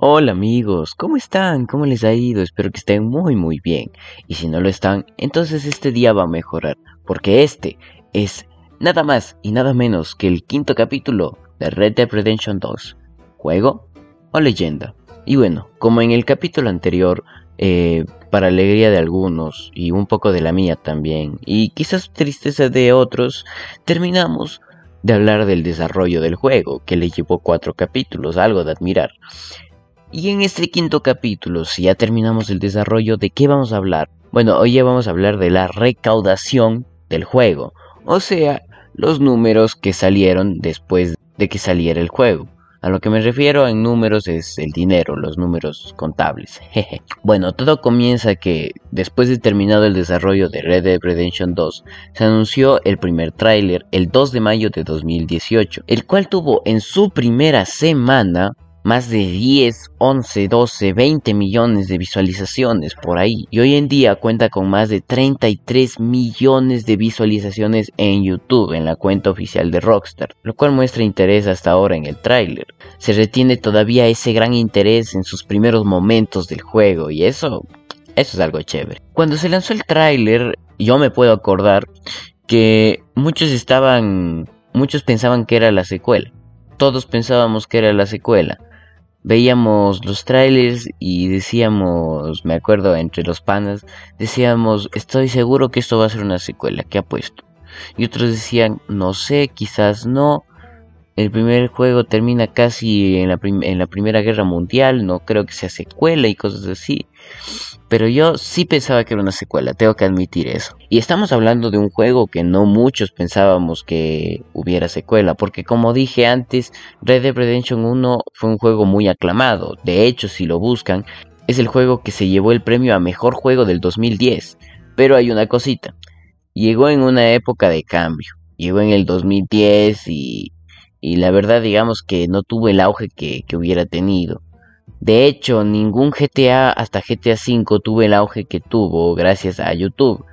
Hola amigos, ¿cómo están? ¿Cómo les ha ido? Espero que estén muy muy bien. Y si no lo están, entonces este día va a mejorar, porque este es nada más y nada menos que el quinto capítulo de Red Dead Redemption 2. ¿Juego o leyenda? Y bueno, como en el capítulo anterior, eh, para alegría de algunos y un poco de la mía también, y quizás tristeza de otros, terminamos de hablar del desarrollo del juego, que le llevó cuatro capítulos, algo de admirar. Y en este quinto capítulo, si ya terminamos el desarrollo, ¿de qué vamos a hablar? Bueno, hoy ya vamos a hablar de la recaudación del juego, o sea, los números que salieron después de que saliera el juego. A lo que me refiero en números es el dinero, los números contables. bueno, todo comienza que después de terminado el desarrollo de Red Dead Redemption 2, se anunció el primer tráiler el 2 de mayo de 2018, el cual tuvo en su primera semana más de 10, 11, 12, 20 millones de visualizaciones por ahí. Y hoy en día cuenta con más de 33 millones de visualizaciones en YouTube, en la cuenta oficial de Rockstar, lo cual muestra interés hasta ahora en el tráiler. Se retiene todavía ese gran interés en sus primeros momentos del juego y eso, eso es algo chévere. Cuando se lanzó el tráiler, yo me puedo acordar que muchos estaban, muchos pensaban que era la secuela. Todos pensábamos que era la secuela veíamos los trailers y decíamos, me acuerdo entre los panas, decíamos, estoy seguro que esto va a ser una secuela, ¿qué ha puesto? Y otros decían, no sé, quizás no, el primer juego termina casi en la, Primera Guerra Mundial, no creo que sea secuela y cosas así. Pero yo sí pensaba que era una secuela, tengo que admitir eso. Y estamos hablando de un juego que no muchos pensábamos que hubiera secuela, porque como dije antes, Red Dead Redemption 1 fue un juego muy aclamado. De hecho, si lo buscan, es el juego que se llevó el premio a mejor juego del 2010. Pero hay una cosita, llegó en una época de cambio. Llegó en el 2010 y y la verdad digamos que no tuvo el auge que, hubiera tenido. De hecho, ningún GTA hasta GTA V tuvo el auge que tuvo gracias a YouTube.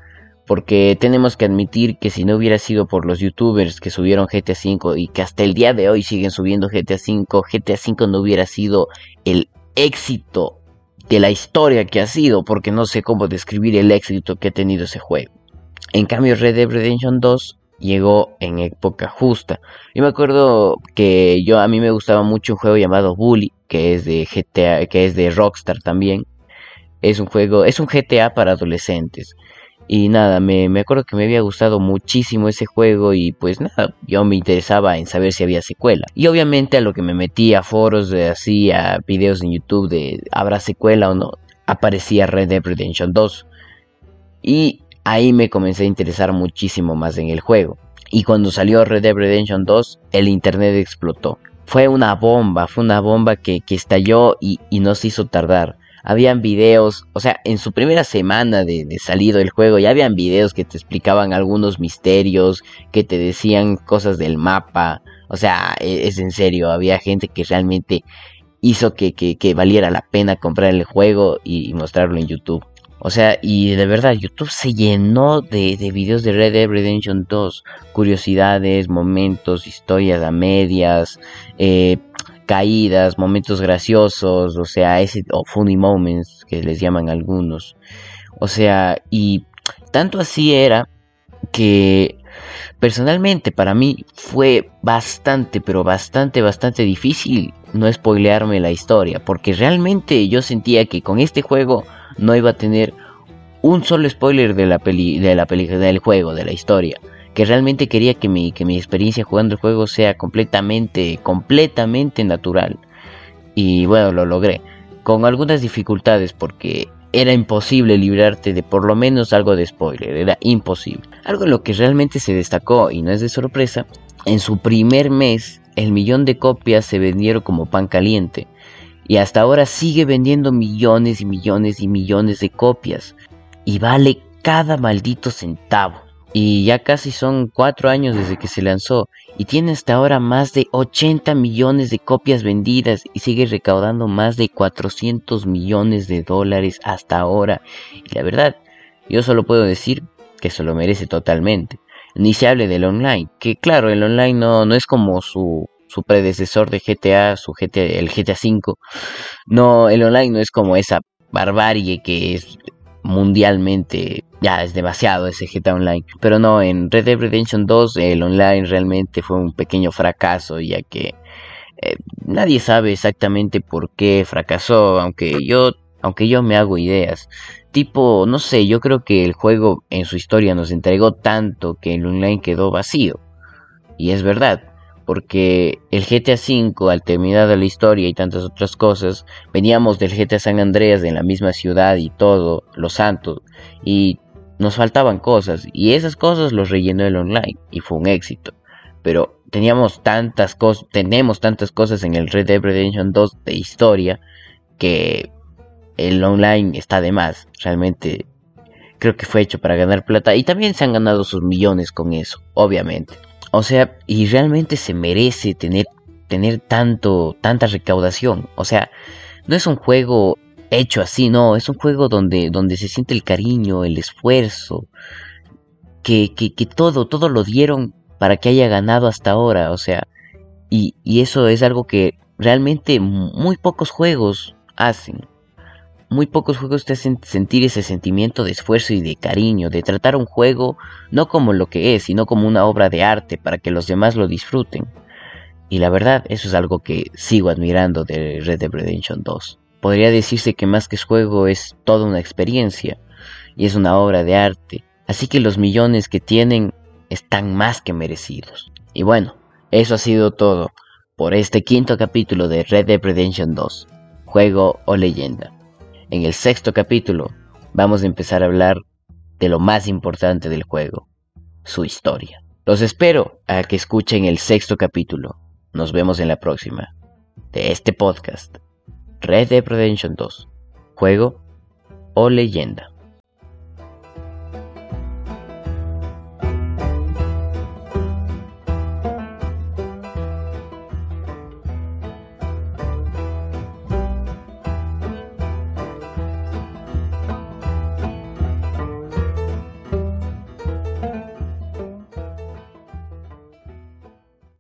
Porque tenemos que admitir que si no hubiera sido por los youtubers que subieron GTA V y que hasta el día de hoy siguen subiendo GTA V, GTA V no hubiera sido el éxito de la historia que ha sido, porque no sé cómo describir el éxito que ha tenido ese juego. En cambio, Red Dead Redemption 2 llegó en época justa. Yo me acuerdo que yo a mí me gustaba mucho un juego llamado Bully, que es de GTA, que es de Rockstar también. Es un juego, es un GTA para adolescentes. Y nada, me, me acuerdo que me había gustado muchísimo ese juego y pues nada, yo me interesaba en saber si había secuela. Y obviamente a lo que me metí a foros de así, a videos en YouTube de habrá secuela o no, aparecía Red Dead Redemption 2. Y ahí me comencé a interesar muchísimo más en el juego. Y cuando salió Red Dead Redemption 2, el internet explotó. Fue una bomba, fue una bomba que, estalló y, y, nos hizo tardar. Habían videos, o sea, en su primera semana de, salido del juego ya habían videos que te explicaban algunos misterios, que te decían cosas del mapa. O sea, e, es, en serio, había gente que realmente hizo que, que, valiera la pena comprar el juego y mostrarlo en YouTube. O sea, y de verdad, YouTube se llenó de, de, videos de Red Dead Redemption 2. Curiosidades, momentos, historias a medias, eh, caídas, momentos graciosos, o sea, ese, o funny moments que les llaman algunos. O sea, y tanto así era que personalmente para mí fue bastante, pero bastante, bastante difícil no spoilearme la historia. Porque realmente yo sentía que con este juego no iba a tener un solo spoiler de la peli, de la película del juego, de la historia. Que realmente quería que mi, que mi experiencia jugando el juego sea completamente, completamente natural. Y bueno, lo logré. Con algunas dificultades porque era imposible librarte de por lo menos algo de spoiler, era imposible. Algo en lo que realmente se destacó y no es de sorpresa, en su primer mes el millón de copias se vendieron como pan caliente y hasta ahora sigue vendiendo millones y millones y millones de copias y vale cada maldito centavo. Y ya casi son cuatro años desde que se lanzó y tiene hasta ahora más de 80 millones de copias vendidas y sigue recaudando más de 400 millones de dólares hasta ahora. Y la verdad, yo solo puedo decir que se lo merece totalmente. Ni se hable del online, que claro, el online no, no es como su su predecesor de GTA, su GTA, el GTA V. No, el online no es como esa barbarie que es mundialmente ya es demasiado ese GTA Online. Pero no, en Red Dead Redemption 2 el online realmente fue un pequeño fracaso, ya que eh, nadie sabe exactamente por qué fracasó, aunque yo, aunque yo me hago ideas. Tipo, no sé, yo creo que el juego en su historia nos entregó tanto que el online quedó vacío. Y es verdad, porque el GTA V, al terminar la historia y tantas otras cosas, veníamos del GTA San Andreas en la misma ciudad y todo, Los Santos, y nos faltaban cosas, y esas cosas los rellenó el online, y fue un éxito. Pero teníamos tantas cosas, tenemos tantas cosas en el Red Dead Redemption 2 de historia, que el online está de más, realmente creo que fue hecho para ganar plata, y también se han ganado sus millones con eso, obviamente. O sea, y realmente se merece tener, tener tanto, tanta recaudación. O sea, no es un juego hecho así, no, es un juego donde, donde se siente el cariño, el esfuerzo, que, que, que todo, todo lo dieron para que haya ganado hasta ahora. O sea, y, y eso es algo que realmente muy pocos juegos hacen. Muy pocos juegos te hacen sentir ese sentimiento de esfuerzo y de cariño, de tratar un juego no como lo que es, sino como una obra de arte para que los demás lo disfruten. Y la verdad, eso es algo que sigo admirando de Red Dead Redemption 2. Podría decirse que más que juego es toda una experiencia y es una obra de arte, así que los millones que tienen están más que merecidos. Y bueno, eso ha sido todo por este quinto capítulo de Red Dead Redemption 2, juego o leyenda. En el sexto capítulo vamos a empezar a hablar de lo más importante del juego, su historia. Los espero a que escuchen el sexto capítulo. Nos vemos en la próxima de este podcast, Red Dead Redemption 2, juego o leyenda.